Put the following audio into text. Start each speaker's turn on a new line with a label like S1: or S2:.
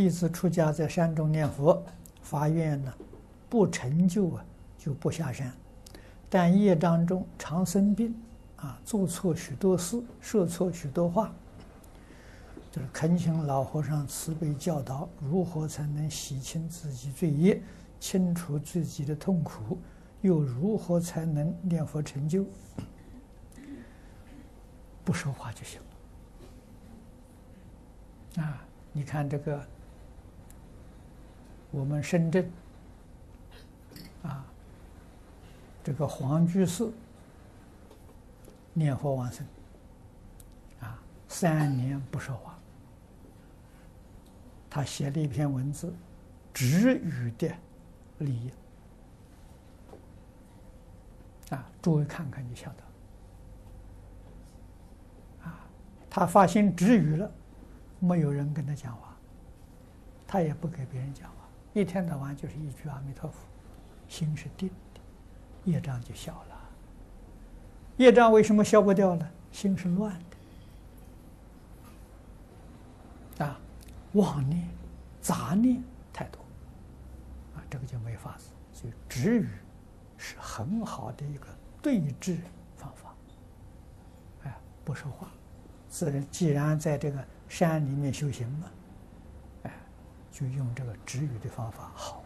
S1: 弟子出家在山中念佛，发愿呢，不成就啊，就不下山。但业障中常生病，啊，做错许多事，说错许多话，就是恳请老和尚慈悲教导，如何才能洗清自己罪业，清除自己的痛苦，又如何才能念佛成就？不说话就行了。啊，你看这个。我们深圳，啊，这个黄居士念佛往生，啊，三年不说话，他写了一篇文字，止语的利益，啊，诸位看看就晓得，啊，他发心止语了，没有人跟他讲话，他也不给别人讲话。一天到晚就是一句阿弥陀佛，心是定的，业障就消了。业障为什么消不掉呢？心是乱的，啊，妄念、杂念太多，啊，这个就没法子。所以止语是很好的一个对治方法。哎，不说话，自然既然在这个山里面修行嘛。就用这个止语的方法好。